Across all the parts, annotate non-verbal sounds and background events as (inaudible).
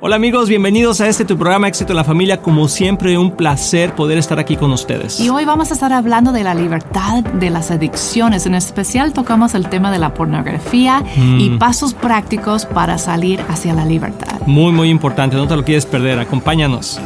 Hola amigos, bienvenidos a este tu programa Éxito en la Familia. Como siempre, un placer poder estar aquí con ustedes. Y hoy vamos a estar hablando de la libertad de las adicciones. En especial tocamos el tema de la pornografía y Mm. pasos prácticos para salir hacia la libertad. Muy, muy importante, no te lo quieres perder, acompáñanos.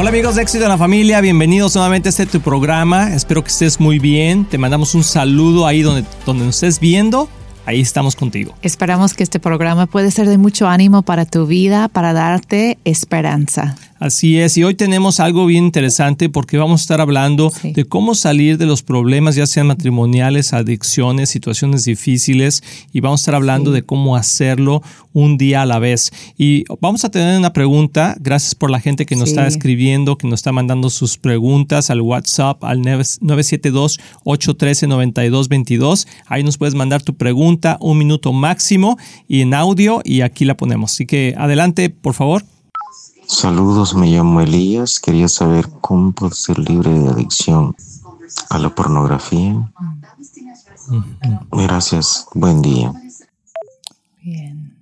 Hola amigos de Éxito en la Familia, bienvenidos nuevamente a este tu programa. Espero que estés muy bien. Te mandamos un saludo ahí donde, donde nos estés viendo. Ahí estamos contigo. Esperamos que este programa puede ser de mucho ánimo para tu vida, para darte esperanza. Así es, y hoy tenemos algo bien interesante porque vamos a estar hablando Sí. de cómo salir de los problemas, ya sean matrimoniales, adicciones, situaciones difíciles, y vamos a estar hablando Sí. de cómo hacerlo un día a la vez. Y vamos a tener una pregunta, gracias por la gente que nos Sí. está escribiendo, que nos está mandando sus preguntas al WhatsApp al 972-813-9222. Ahí nos puedes mandar tu pregunta, un minuto máximo, y en audio, y aquí la ponemos. Así que adelante, por favor. Saludos, me llamo Elías. Quería saber cómo puedo ser libre de adicción a la pornografía. Gracias, buen día. Bien.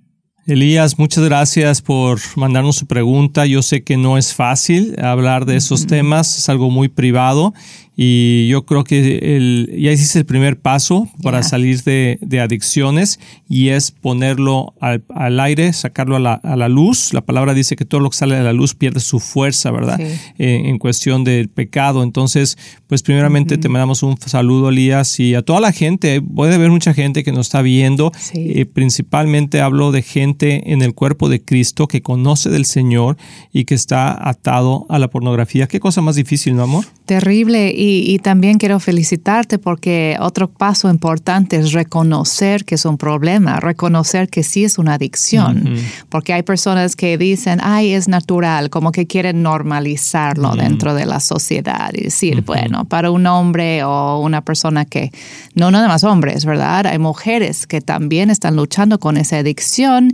Elías, muchas gracias por mandarnos su pregunta. Yo sé que no es fácil hablar de esos temas, es algo muy privado y yo creo que el, ya hiciste el primer paso para salir de, de adicciones y es ponerlo al, al aire, sacarlo a la, a la luz. La palabra dice que todo lo que sale de la luz pierde su fuerza, ¿verdad? Sí. Eh, en cuestión del pecado. Entonces, pues primeramente te mandamos un saludo, Elías, y a toda la gente. Puede haber mucha gente que nos está viendo. Sí. Eh, principalmente hablo de gente en el cuerpo de Cristo que conoce del Señor y que está atado a la pornografía. Qué cosa más difícil, ¿no, amor? Terrible y, y también quiero felicitarte porque otro paso importante es reconocer que es un problema, reconocer que sí es una adicción, porque hay personas que dicen, ay, es natural, como que quieren normalizarlo dentro de la sociedad y decir, bueno, para un hombre o una persona que, no nada más hombres, ¿verdad? Hay mujeres que también están luchando con esa adicción,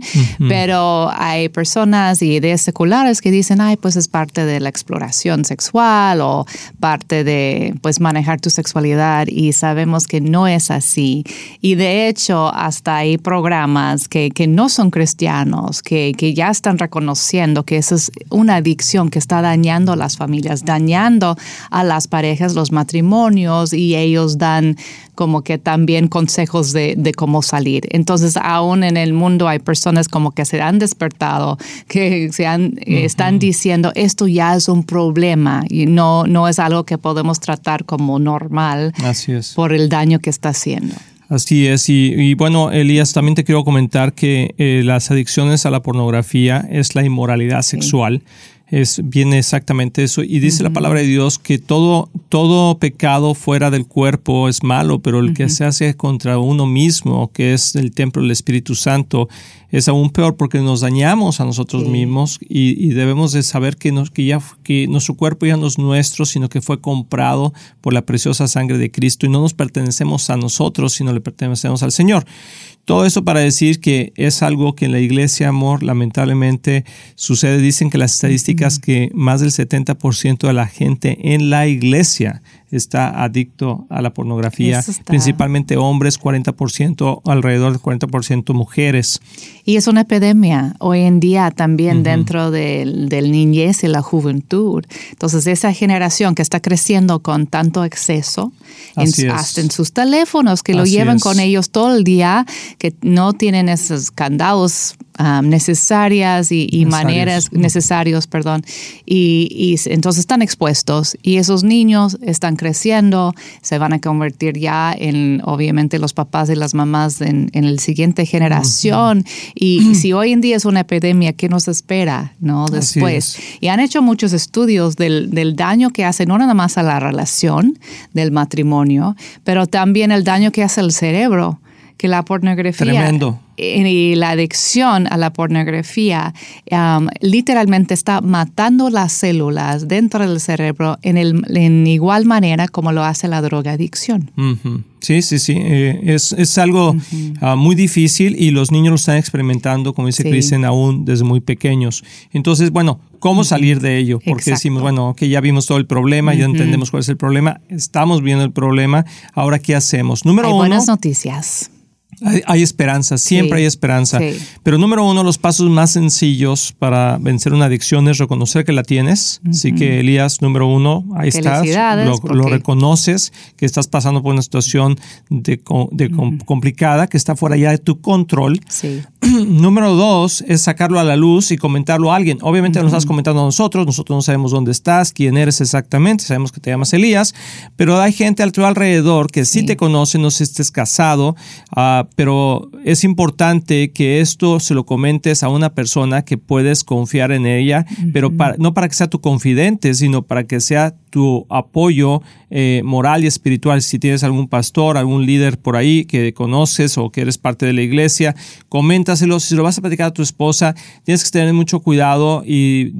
pero hay personas y ideas seculares que dicen, ay, pues es parte de la exploración sexual o parte de pues manejar tu sexualidad y sabemos que no es así. Y de hecho, hasta hay programas que, que no son cristianos, que, que ya están reconociendo que eso es una adicción que está dañando a las familias, dañando a las parejas, los matrimonios y ellos dan como que también consejos de, de cómo salir. Entonces, aún en el mundo hay personas como que se han despertado, que se han, eh, están diciendo esto ya es un problema y no, no es algo que podemos tratar como normal Así es. por el daño que está haciendo. Así es, y, y bueno, Elías, también te quiero comentar que eh, las adicciones a la pornografía es la inmoralidad sexual. Es, viene exactamente eso. Y dice la palabra de Dios que todo, todo pecado fuera del cuerpo es malo, pero el que se hace contra uno mismo, que es el templo del Espíritu Santo, es aún peor porque nos dañamos a nosotros Sí. mismos y, y debemos de saber que, nos, que, ya, que nuestro cuerpo ya no es nuestro, sino que fue comprado por la preciosa sangre de Cristo y no nos pertenecemos a nosotros, sino le pertenecemos al Señor. Todo eso para decir que es algo que en la iglesia, amor, lamentablemente sucede. Dicen que las estadísticas que más del 70% de la gente en la iglesia está adicto a la pornografía, principalmente hombres, 40%, alrededor del 40% mujeres. Y es una epidemia hoy en día también dentro del, del niñez y la juventud. Entonces, esa generación que está creciendo con tanto exceso, en- hasta en sus teléfonos, que lo llevan es. con ellos todo el día, que no tienen esos candados ah, necesarias y, y maneras necesarios, perdón, y, y entonces están expuestos y esos niños están creciendo, se van a convertir ya en, obviamente, los papás y las mamás en, en la siguiente generación. Y si hoy en día es una epidemia, ¿qué nos espera no después? es. Y han hecho muchos estudios del, del daño que hace no nada más a la relación del matrimonio, pero también el daño que hace al cerebro, que la pornografía Tremendo. Y la adicción a la pornografía um, literalmente está matando las células dentro del cerebro en, el, en igual manera como lo hace la drogadicción. Sí, sí, sí. Eh, es, es, algo ah, muy difícil y los niños lo están experimentando, como dice Kristen, aún desde muy pequeños. Entonces, bueno, ¿cómo salir de ello? Porque decimos, bueno, que ya vimos todo el problema, ya entendemos cuál es el problema, estamos viendo el problema, ahora ¿qué hacemos? Número uno. Buenas noticias. Hay, esperanza, siempre hay esperanza. Pero número uno, los pasos más sencillos para vencer una adicción es reconocer que la tienes. Así que Elías, número uno, ahí estás. Lo, reconoces, que estás pasando por una situación de, complicada, que está fuera ya de tu control. (clears throat) número dos es sacarlo a la luz y comentarlo a alguien. Obviamente nos estás comentando a nosotros, nosotros no sabemos dónde estás, quién eres exactamente, sabemos que te llamas Elías, pero hay gente a tu alrededor que sí, te conoce, no sé si estés casado. Uh, pero es importante que esto se lo comentes a una persona que puedes confiar en ella, pero no para que sea tu confidente, sino para que sea tu apoyo eh, moral y espiritual. Si tienes algún pastor, algún líder por ahí que conoces o que eres parte de la iglesia, Si lo vas a platicar a tu esposa, tienes que tener mucho cuidado y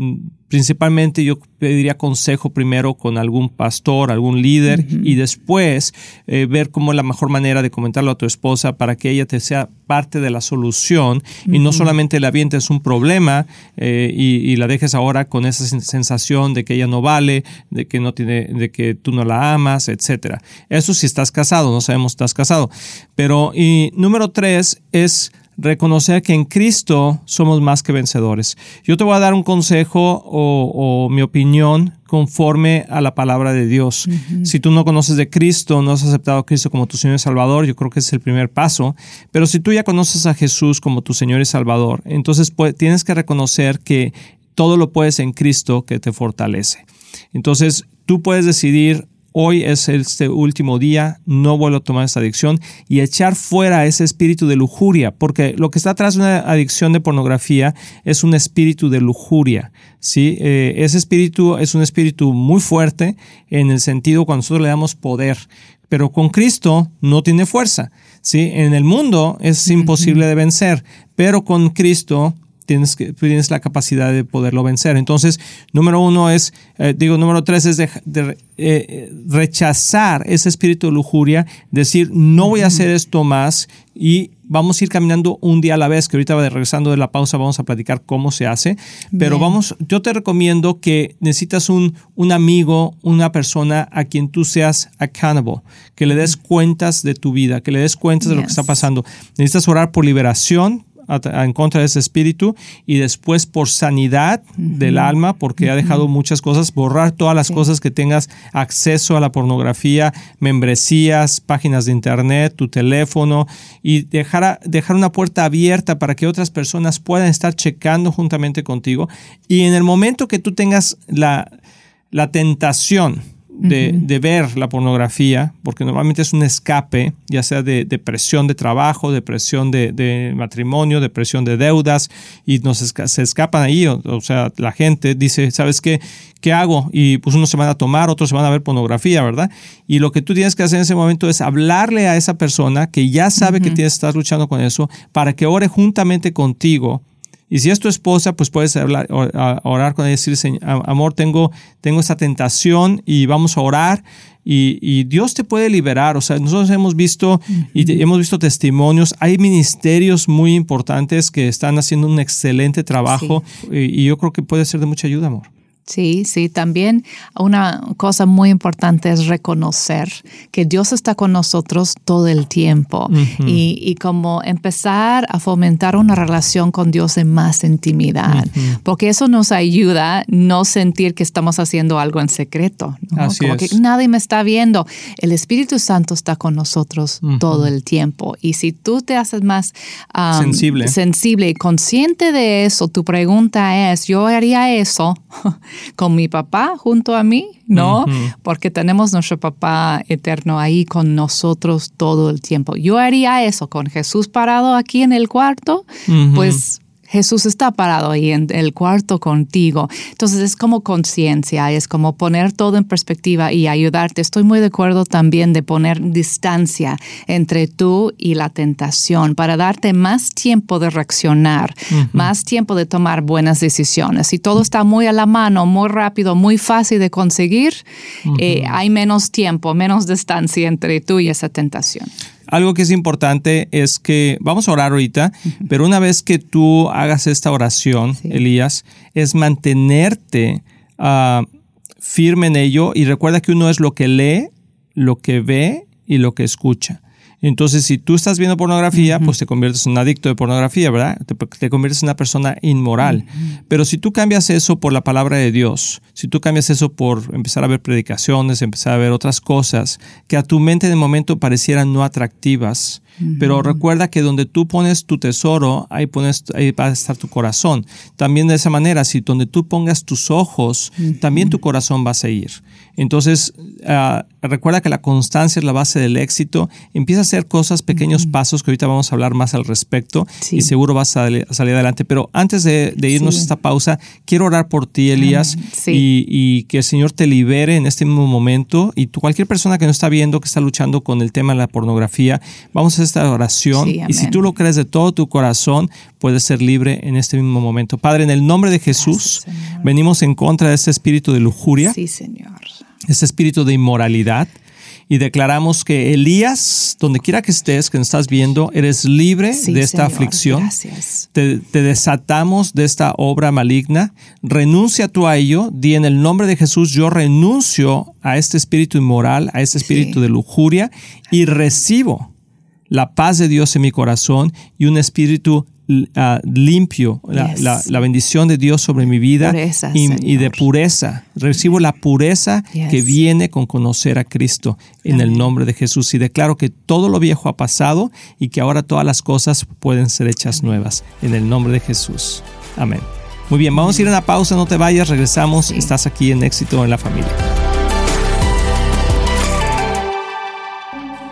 principalmente yo pediría consejo primero con algún pastor, algún líder y después eh, ver cómo es la mejor manera de comentarlo a tu esposa para que ella te sea parte de la solución y no solamente la avientes un problema eh, y, la dejes ahora con esa sensación de que ella no vale, de que no tiene, de que tú no la amas, etcétera. Eso si estás casado, no sabemos si estás casado. Pero y número tres es reconocer que en Cristo somos más que vencedores. Yo te voy a dar un consejo o, mi opinión conforme a la palabra de Dios. Si tú no conoces de Cristo, no has aceptado a Cristo como tu Señor y Salvador, yo creo que es el primer paso. Pero si tú ya conoces a Jesús como tu Señor y Salvador, entonces pues, tienes que reconocer que todo lo puedes en Cristo que te fortalece. Entonces tú puedes decidir hoy es este último día, no vuelvo a tomar esta adicción y echar fuera ese espíritu de lujuria, porque lo que está atrás de una adicción de pornografía es un espíritu de lujuria. ¿sí? Eh, ese espíritu es un espíritu muy fuerte en el sentido cuando nosotros le damos poder, pero con Cristo no tiene fuerza. ¿sí? En el mundo es imposible de vencer, pero con Cristo tienes, que, tienes la capacidad de poderlo vencer. Entonces, número uno es, eh, digo, número tres es de, eh, rechazar ese espíritu de lujuria, decir, no voy a hacer esto más y vamos a ir caminando un día a la vez, que ahorita regresando de la pausa vamos a platicar cómo se hace, pero vamos, yo te recomiendo que necesitas un, un amigo, una persona a quien tú seas accountable, que le des cuentas de tu vida, que le des cuentas de lo que está pasando. Necesitas orar por liberación, en contra de ese espíritu y después por sanidad del alma, porque ha dejado muchas cosas, borrar todas las cosas que tengas acceso a la pornografía, membresías, páginas de internet, tu teléfono y dejar, dejar una puerta abierta para que otras personas puedan estar checando juntamente contigo. Y en el momento que tú tengas la, la tentación, de, ver la pornografía, porque normalmente es un escape, ya sea de depresión de trabajo, depresión de, de matrimonio, depresión de deudas, y nos se escapan ahí. O, sea, la gente dice, ¿sabes qué? ¿Qué hago? Y pues unos se van a tomar, otros se van a ver pornografía, ¿verdad? Y lo que tú tienes que hacer en ese momento es hablarle a esa persona que ya sabe que tienes, estás luchando con eso, para que ore juntamente contigo y si es tu esposa, pues puedes hablar, orar con ella y decir, amor, tengo, tengo esta tentación y vamos a orar y, Dios te puede liberar. O sea, nosotros hemos visto y hemos visto testimonios. Hay ministerios muy importantes que están haciendo un excelente trabajo y yo creo que puede ser de mucha ayuda, amor. Sí, sí, también una cosa muy importante es reconocer que Dios está con nosotros todo el tiempo y, como empezar a fomentar una relación con Dios en más intimidad, porque eso nos ayuda a no sentir que estamos haciendo algo en secreto, como que nadie me está viendo. El Espíritu Santo está con nosotros todo el tiempo y si tú te haces más sensible. sensible y consciente de eso, tu pregunta es, yo haría eso (laughs) con mi papá junto a mí, ¿no? Porque tenemos nuestro papá eterno ahí con nosotros todo el tiempo. Yo haría eso con Jesús parado aquí en el cuarto, pues Jesús está parado ahí en el cuarto contigo. Entonces es como conciencia, es como poner todo en perspectiva y ayudarte. Estoy muy de acuerdo también de poner distancia entre tú y la tentación para darte más tiempo de reaccionar, más tiempo de tomar buenas decisiones. Si todo está muy a la mano, muy rápido, muy fácil de conseguir, eh, hay menos tiempo, menos distancia entre tú y esa tentación. Algo que es importante es que, vamos a orar ahorita, pero una vez que tú hagas esta oración, Elías, es mantenerte ah, firme en ello y recuerda que uno es lo que lee, lo que ve y lo que escucha. Entonces, si tú estás viendo pornografía, pues te conviertes en un adicto de pornografía, ¿verdad? Te, conviertes en una persona inmoral. Pero si tú cambias eso por la palabra de Dios, si tú cambias eso por empezar a ver predicaciones, empezar a ver otras cosas que a tu mente de momento parecieran no atractivas, pero recuerda que donde tú pones tu tesoro, ahí, pones, ahí va a estar tu corazón. También de esa manera, si donde tú pongas tus ojos, también tu corazón va a seguir. Entonces, ah, recuerda que la constancia es la base del éxito. Empieza a hacer cosas, pequeños pasos, que ahorita vamos a hablar más al respecto y seguro vas a, salir adelante. Pero antes de, irnos a esta pausa, quiero orar por ti, Elías, y, que el Señor te libere en este mismo momento. Y tú, cualquier persona que no está viendo, que está luchando con el tema de la pornografía, vamos a esta oración. y si tú lo crees de todo tu corazón, puedes ser libre en este mismo momento. Padre, en el nombre de Jesús, venimos en contra de ese espíritu de lujuria. Sí, Señor ese espíritu de inmoralidad y declaramos que Elías, donde quiera que estés, que nos estás viendo, eres libre de esta aflicción. Te, te, desatamos de esta obra maligna. Renuncia tú a ello. Di en el nombre de Jesús, yo renuncio a este espíritu inmoral, a este espíritu de lujuria y recibo la paz de Dios en mi corazón y un espíritu Ah, limpio, la, bendición de Dios sobre mi vida y, de pureza. Recibo la pureza que viene con conocer a Cristo en el nombre de Jesús. Y declaro que todo lo viejo ha pasado y que ahora todas las cosas pueden ser hechas nuevas. En el nombre de Jesús. Amén. Muy bien, vamos a ir a una pausa, no te vayas, regresamos, estás aquí en éxito en la familia.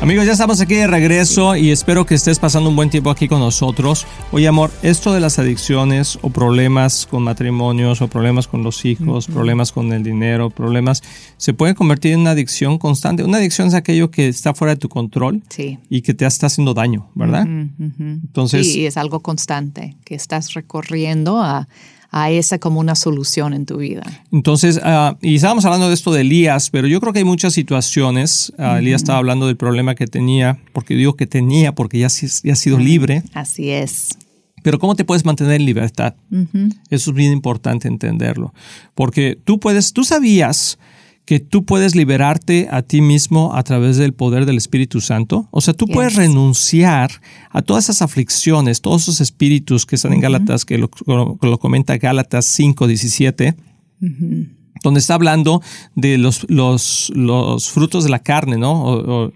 Amigos, ya estamos aquí de regreso y espero que estés pasando un buen tiempo aquí con nosotros. Oye, amor, esto de las adicciones o problemas con matrimonios o problemas con los hijos, problemas con el dinero, problemas, se puede convertir en una adicción constante. Una adicción es aquello que está fuera de tu control y que te está haciendo daño, ¿verdad? Entonces, sí, es algo constante que estás recorriendo a a esa como una solución en tu vida. Entonces, ah, y estábamos hablando de esto de Elías, pero yo creo que hay muchas situaciones. Ah, Elías estaba hablando del problema que tenía, porque digo que tenía, porque ya, ha sido libre. Así es. Pero ¿cómo te puedes mantener en libertad? Eso es bien importante entenderlo. Porque tú puedes, tú sabías que tú puedes liberarte a ti mismo a través del poder del Espíritu Santo. O sea, tú puedes renunciar a todas esas aflicciones, todos esos espíritus que están en Gálatas, que lo, comenta Gálatas 5, 17. donde está hablando de los, los, los, frutos de la carne, ¿no?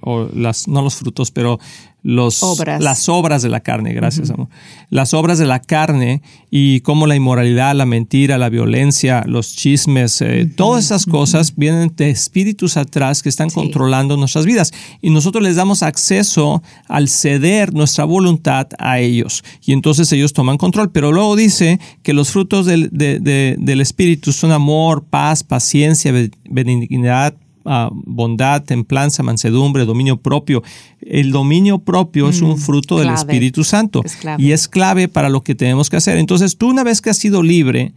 O, las, no los frutos, pero los, las obras de la carne, gracias, amor. Las obras de la carne y cómo la inmoralidad, la mentira, la violencia, los chismes, eh, todas esas cosas vienen de espíritus atrás que están controlando nuestras vidas. Y nosotros les damos acceso al ceder nuestra voluntad a ellos. Y entonces ellos toman control. Pero luego dice que los frutos del, del espíritu son amor, paz, paciencia, benignidad, ah, bondad, templanza, mansedumbre, dominio propio. El dominio propio es un Mm, fruto del. Espíritu Santo Es y es clave para lo que tenemos que hacer. Entonces, tú una vez que has sido libre,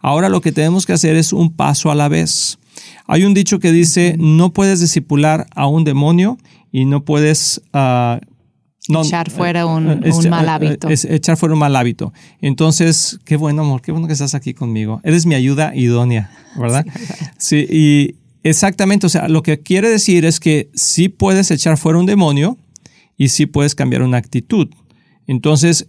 ahora lo que tenemos que hacer es un paso a la vez. Hay un dicho que dice, no puedes discipular a un demonio y no puedes... ah, no, Echar fuera un- eh, un este, mal eh, hábito. echar fuera un mal hábito. Entonces, qué bueno, amor, qué bueno que estás aquí conmigo. Eres mi ayuda idónea, ¿verdad? Sí, y exactamente, o sea, lo que quiere decir es que sí puedes echar fuera un demonio y sí puedes cambiar una actitud. Entonces,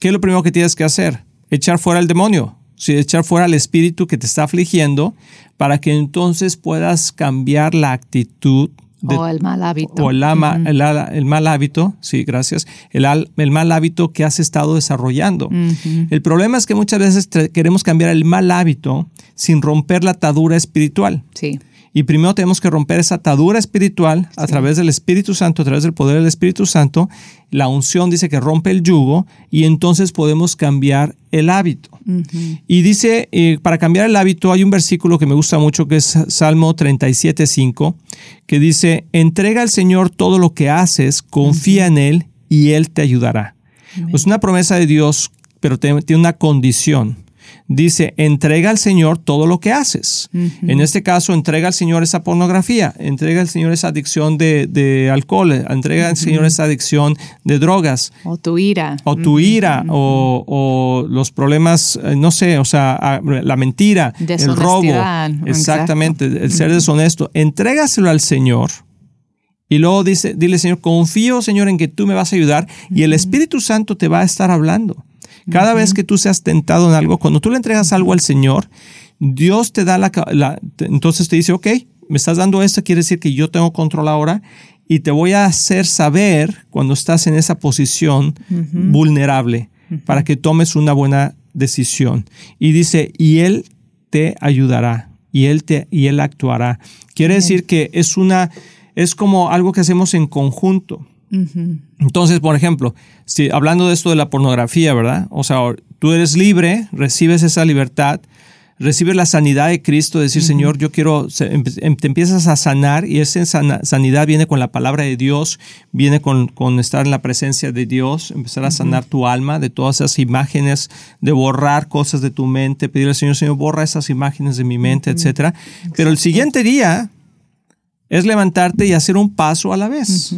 ¿qué es lo primero que tienes que hacer? Echar fuera el demonio, sí, echar fuera el espíritu que te está afligiendo para que entonces puedas cambiar la actitud de o el mal hábito. o el, ama- el mal hábito, sí, gracias, el, al- el mal hábito que has estado desarrollando. El problema es que muchas veces queremos cambiar el mal hábito sin romper la atadura espiritual. Sí. Y primero tenemos que romper esa atadura espiritual a través del Espíritu Santo, a través del poder del Espíritu Santo. La unción dice que rompe el yugo y entonces podemos cambiar el hábito. Y dice, eh, para cambiar el hábito hay un versículo que me gusta mucho que es Salmo 37.5, que dice, entrega al Señor todo lo que haces, confía en Él y Él te ayudará. Es una promesa de Dios, pero tiene una condición. Dice, entrega al Señor todo lo que haces. En este caso, entrega al Señor esa pornografía, entrega al Señor esa adicción de, de alcohol, entrega al Señor esa adicción de drogas, O tu ira. o tu ira, o, o los problemas, eh, no sé, o sea, la mentira, el robo. Exactamente, el ser deshonesto. Entrégaselo al Señor. Y luego dice, dile, Señor, confío, Señor, en que tú me vas a ayudar y el Espíritu Santo te va a estar hablando. Cada vez que tú seas tentado en algo, cuando tú le entregas algo al Señor, Dios te da la, la- entonces te dice, ok, me estás dando esto, quiere decir que yo tengo control ahora y te voy a hacer saber cuando estás en esa posición vulnerable para que tomes una buena decisión. Y dice, y Él te ayudará y Él, te, y él actuará. Quiere decir que es una, es como algo que hacemos en conjunto. Entonces, por ejemplo, si hablando de esto de la pornografía, ¿verdad? O sea, tú eres libre, recibes esa libertad, recibes la sanidad de Cristo, decir, Señor, yo quiero, empe- em- te empiezas a sanar y esa sanidad viene con la palabra de Dios, viene con, con estar en la presencia de Dios, empezar a sanar tu alma de todas esas imágenes, de borrar cosas de tu mente, pedirle al Señor, Señor, borra esas imágenes de mi mente, etcétera. Pero el siguiente día es levantarte y hacer un paso a la vez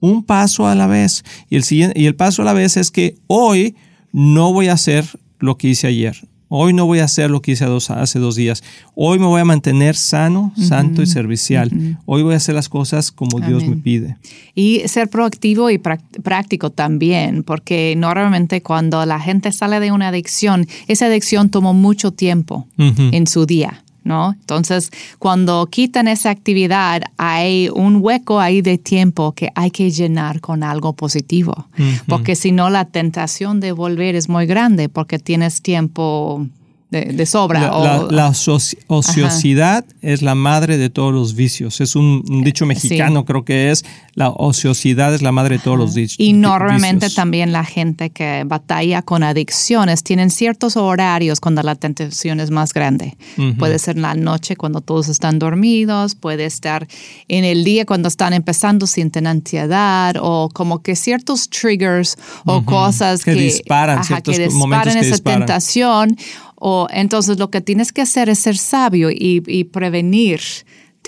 un paso a la vez. Y el, siguiente, y el paso a la vez es que hoy no voy a hacer lo que hice ayer. Hoy no voy a hacer lo que hice dos- hace dos días. Hoy me voy a mantener sano, santo y servicial. Hoy voy a hacer las cosas como Dios me pide. Y ser proactivo y práctico también, porque normalmente cuando la gente sale de una adicción, esa adicción tomó mucho tiempo en su día. ¿No? Entonces, cuando quitan esa actividad, hay un hueco ahí de tiempo que hay que llenar con algo positivo, porque si no, la tentación de volver es muy grande, porque tienes tiempo de, de sobra. La, o- la- la ocio- ociosidad es la madre de todos los vicios. Es un, un dicho mexicano, creo que es. La ociosidad es la madre de todos los dichos. Y normalmente también la gente que batalla con adicciones tienen ciertos horarios cuando la tentación es más grande. Puede ser en la noche cuando todos están dormidos, puede estar en el día cuando están empezando, sienten ansiedad o como que ciertos triggers o cosas Que que, disparan, ciertos que momentos disparan que esa disparan. tentación. O entonces lo que tienes que hacer es ser sabio y, y prevenir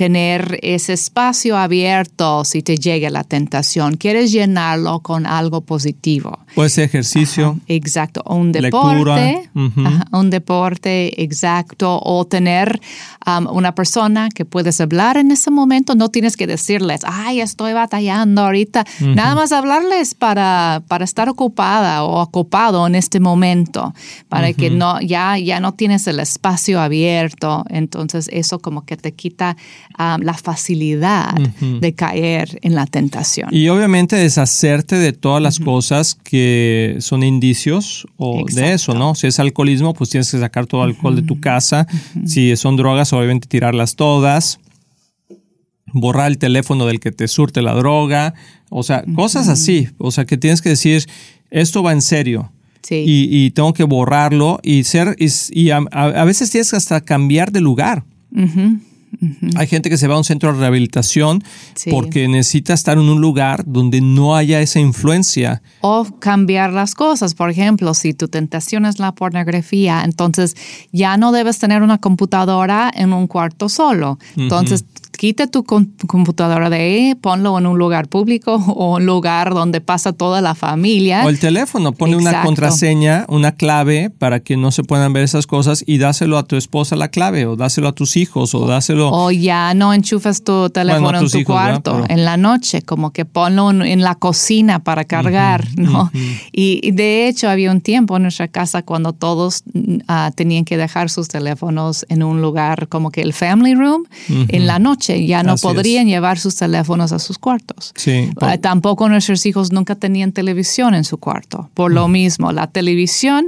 tener ese espacio abierto si te llega la tentación. Quieres llenarlo con algo positivo. Puede ser ejercicio. Exacto, o un deporte, ajá, un deporte exacto, o tener um, una persona que puedes hablar en ese momento, no tienes que decirles, ay, estoy batallando ahorita, nada más hablarles para, para estar ocupada o ocupado en este momento, para que no, ya, ya no tienes el espacio abierto, entonces eso como que te quita um, la facilidad de caer en la tentación. Y obviamente deshacerte de todas las cosas que son indicios o de eso, ¿no? Si es alcoholismo, pues tienes que sacar todo el alcohol de tu casa. Si son drogas, obviamente tirarlas todas. Borrar el teléfono del que te surte la droga. O sea, cosas así. O sea, que tienes que decir, esto va en serio. Sí. Y, y tengo que borrarlo y ser, y, y a, veces tienes que hasta cambiar de lugar. Hay gente que se va a un centro de rehabilitación Sí. porque necesita estar en un lugar donde no haya esa influencia. O cambiar las cosas. Por ejemplo, si tu tentación es la pornografía, entonces ya no debes tener una computadora en un cuarto solo. Entonces, quita tu com- computadora de ahí, ponlo en un lugar público (laughs) o un lugar donde pasa toda la familia. O el teléfono, pone una contraseña, una clave para que no se puedan ver esas cosas y dáselo a tu esposa la clave o dáselo a tus hijos o dáselo... O ya no enchufas tu teléfono Bueno, en tu cuarto Pero- en la noche, como que ponlo en, la cocina para cargar, (laughs) ¿no? y, y de hecho había un tiempo en nuestra casa cuando todos ah, tenían que dejar sus teléfonos en un lugar como que el family room en la noche, ya no Así es. podrían llevar sus teléfonos a sus cuartos. Sí, Ah, Tampoco nuestros hijos nunca tenían televisión en su cuarto. Por lo mismo, la televisión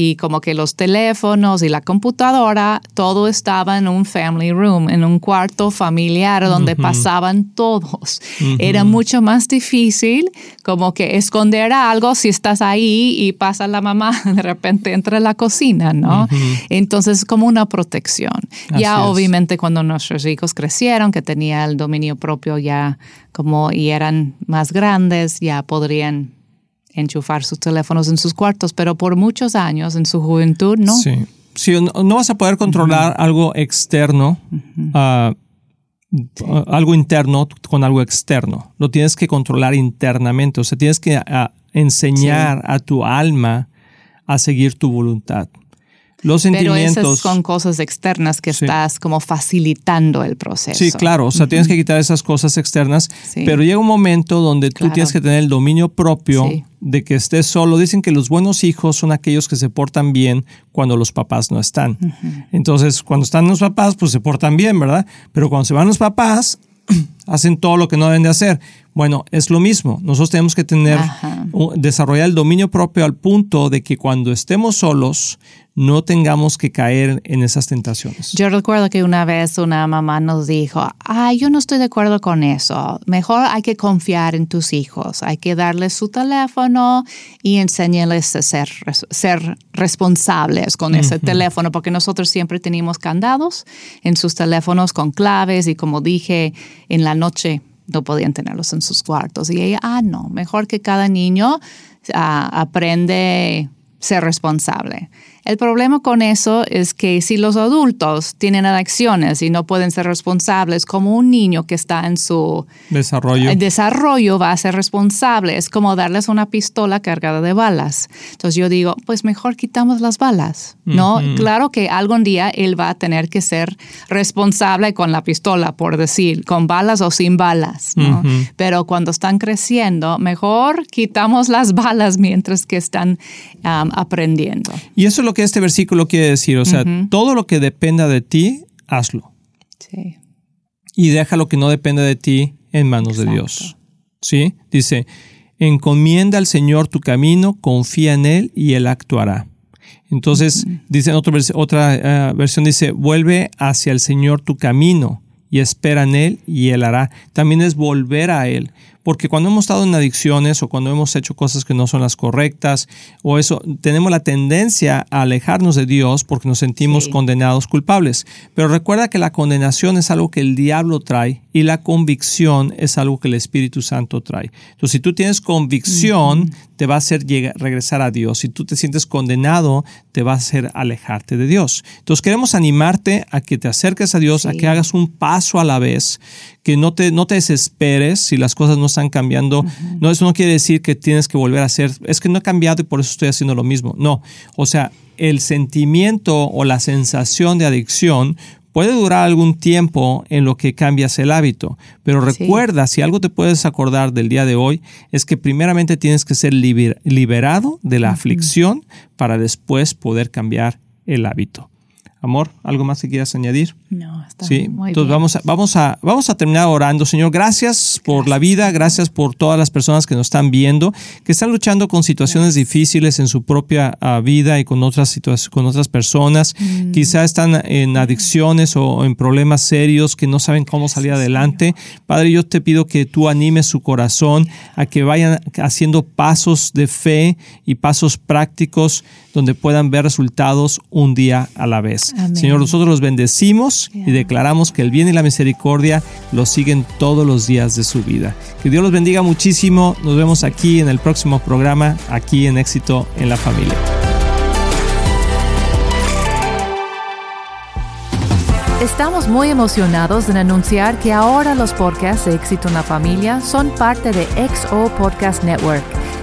y como que los teléfonos y la computadora, todo estaba en un family room, en un cuarto familiar donde pasaban todos. Era mucho más difícil como que esconder algo si estás ahí y pasa la mamá (laughs) de repente entra a la cocina, ¿no? Entonces, como una protección. Así ya es. obviamente cuando nuestros hijos crecieron, que tenía el dominio propio ya como y eran más grandes, ya podrían enchufar sus teléfonos en sus cuartos, pero por muchos años en su juventud, ¿no? Sí. Sí, no, no vas a poder controlar algo externo, ah, ah, algo interno con algo externo. Lo tienes que controlar internamente. O sea, tienes que ah, enseñar a tu alma a seguir tu voluntad. Los Pero sentimientos. esas son cosas externas que Sí. estás como facilitando el proceso. Sí, claro, o sea, tienes que quitar esas cosas externas, Sí. pero llega un momento donde tú tienes que tener el dominio propio Sí. de que estés solo. Dicen que los buenos hijos son aquellos que se portan bien cuando los papás no están. Entonces, cuando están los papás, pues se portan bien, ¿verdad? Pero cuando se van los papás, (clears throat) hacen todo lo que no deben de hacer. Bueno, es lo mismo. Nosotros tenemos que tener, un- desarrollar el dominio propio al punto de que cuando estemos solos, no tengamos que caer en esas tentaciones. Yo recuerdo que una vez una mamá nos dijo, ay, yo no estoy de acuerdo con eso. Mejor hay que confiar en tus hijos. Hay que darles su teléfono y enseñarles a ser, ser responsables con ese teléfono, porque nosotros siempre teníamos candados en sus teléfonos con claves y como dije, en la noche no podían tenerlos en sus cuartos. Y ella, ah, no, mejor que cada niño ah, aprende ser responsable. El problema con eso es que si los adultos tienen adicciones y no pueden ser responsables, como un niño que está en su Desarrollo. el desarrollo va a ser responsable. Es como darles una pistola cargada de balas. Entonces yo digo, pues mejor quitamos las balas, ¿no? Claro que algún día él va a tener que ser responsable con la pistola, por decir, con balas o sin balas, ¿no? Pero cuando están creciendo, mejor quitamos las balas mientras que están um, aprendiendo. Y eso es lo que este versículo quiere decir. O sea, todo lo que dependa de ti, hazlo. Sí. Y deja lo que no dependa de ti en manos de. Dios. ¿Sí? Dice, encomienda al Señor tu camino, confía en Él y Él actuará. Entonces, dice en otra eh, versión, dice, vuelve hacia el Señor tu camino y espera en Él y Él hará. También es volver a Él. Porque cuando hemos estado en adicciones o cuando hemos hecho cosas que no son las correctas o eso, tenemos la tendencia a alejarnos de Dios porque nos sentimos Sí. condenados culpables. Pero recuerda que la condenación es algo que el diablo trae y la convicción es algo que el Espíritu Santo trae. Entonces, si tú tienes convicción, te va a hacer llegar- regresar a Dios. Si tú te sientes condenado, te va a hacer alejarte de Dios. Entonces, queremos animarte a que te acerques a Dios, a que hagas un paso a la vez, que no te, no te desesperes si las cosas no están cambiando. No, eso no quiere decir que tienes que volver a hacer, es que no he cambiado y por eso estoy haciendo lo mismo. No, o sea, el sentimiento o la sensación de adicción puede durar algún tiempo en lo que cambias el hábito, pero Sí. recuerda, si algo te puedes acordar del día de hoy, es que primeramente tienes que ser liber- liberado de la aflicción para después poder cambiar el hábito. Amor, ¿algo más que quieras añadir? No, está Sí, muy entonces bien. vamos a, vamos, a, vamos a terminar orando. Señor, gracias por la vida, gracias por todas las personas que nos están viendo, que están luchando con situaciones difíciles en su propia ah, vida y con otras, con otras personas. Mm. Quizá están en adicciones o en problemas serios que no saben cómo salir adelante. Padre, yo te pido que tú animes su corazón a que vayan haciendo pasos de fe y pasos prácticos donde puedan ver resultados un día a la vez. Vidas. Señor, nosotros los bendecimos y declaramos que el bien y la misericordia los siguen todos los días de su vida. Que Dios los bendiga muchísimo. Nos vemos aquí en el próximo programa, aquí en Éxito en la Familia. Estamos muy emocionados en anunciar que ahora los podcasts de Éxito en la Familia son parte de XO Podcast Network,